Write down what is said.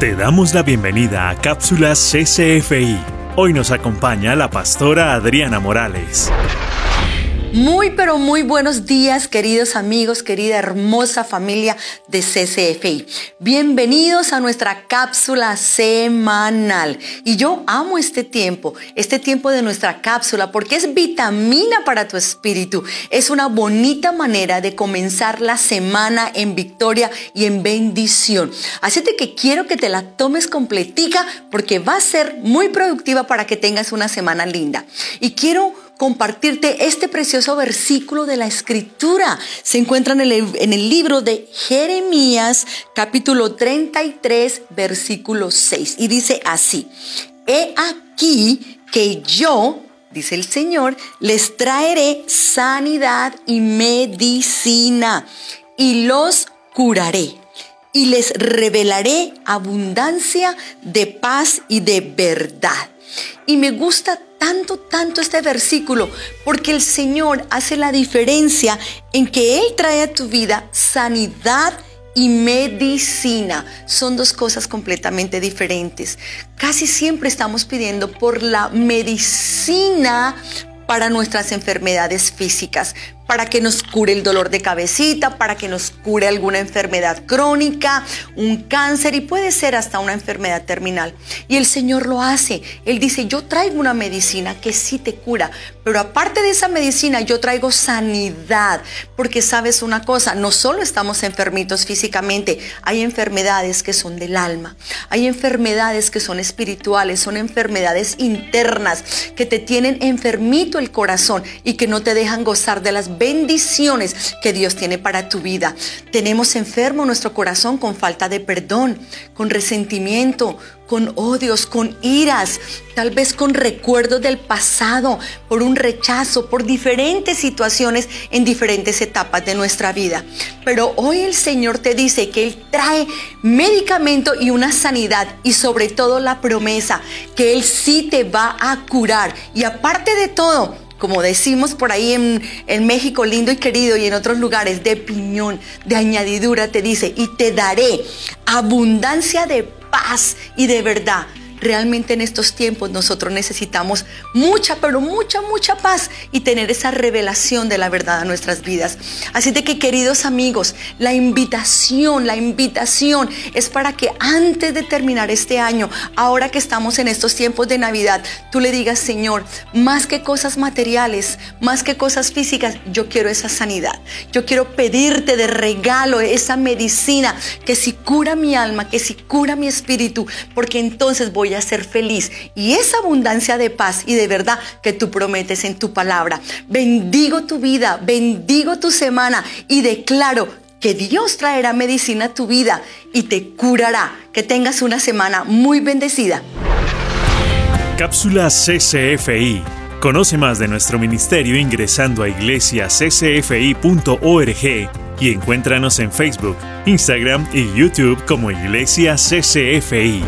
Te damos la bienvenida a Cápsulas CCFI. Hoy nos acompaña la pastora Adriana Morales. Muy pero muy buenos días queridos amigos, querida hermosa familia de CCFI. Bienvenidos a nuestra cápsula semanal. Y yo amo este tiempo, este tiempo de nuestra cápsula porque es vitamina para tu espíritu. Es una bonita manera de comenzar la semana en victoria y en bendición. Así que quiero que te la tomes completica porque va a ser muy productiva para que tengas una semana linda. Y quiero compartirte este precioso versículo de la escritura. Se encuentra en el, libro de Jeremías capítulo 33 versículo 6 y dice así, he aquí que yo, dice el Señor, les traeré sanidad y medicina y los curaré y les revelaré abundancia de paz y de verdad. Y me gusta tanto, tanto este versículo, porque el Señor hace la diferencia en que Él trae a tu vida sanidad y medicina. Son dos cosas completamente diferentes. Casi siempre estamos pidiendo por la medicina para nuestras enfermedades físicas, para que nos cure el dolor de cabecita, para que nos cure alguna enfermedad crónica, un cáncer y puede ser hasta una enfermedad terminal. Y el Señor lo hace. Él dice, yo traigo una medicina que sí te cura, pero aparte de esa medicina yo traigo sanidad, porque sabes una cosa, no solo estamos enfermitos físicamente, hay enfermedades que son del alma, hay enfermedades que son espirituales, son enfermedades internas que te tienen enfermito el corazón y que no te dejan gozar de las bendiciones que Dios tiene para tu vida. Tenemos enfermo nuestro corazón con falta de perdón, con resentimiento, con odios, con iras, tal vez con recuerdos del pasado, por un rechazo, por diferentes situaciones en diferentes etapas de nuestra vida. Pero hoy el Señor te dice que Él trae medicamento y una sanidad y sobre todo la promesa que Él sí te va a curar. Y aparte de todo, como decimos por ahí en, México lindo y querido y en otros lugares, de piñón, de añadidura, te dice, y te daré abundancia de paz y de verdad realmente en estos tiempos nosotros necesitamos mucha, pero mucha, mucha paz y tener esa revelación de la verdad a nuestras vidas. Así de que queridos amigos, la invitación, la invitación es para que antes de terminar este año, ahora que estamos en estos tiempos de Navidad, tú le digas, Señor, más que cosas materiales, más que cosas físicas, yo quiero esa sanidad. Yo quiero pedirte de regalo esa medicina que si cura mi alma, que si cura mi espíritu, porque entonces voy a ser feliz. Y esa abundancia de paz y de verdad que tú prometes en tu palabra. Bendigo tu vida, bendigo tu semana y declaro que Dios traerá medicina a tu vida y te curará. Que tengas una semana muy bendecida. Cápsula CCFI. Conoce más de nuestro ministerio ingresando a iglesiaccfi.org y encuéntranos en Facebook, Instagram y YouTube como Iglesia CCFI.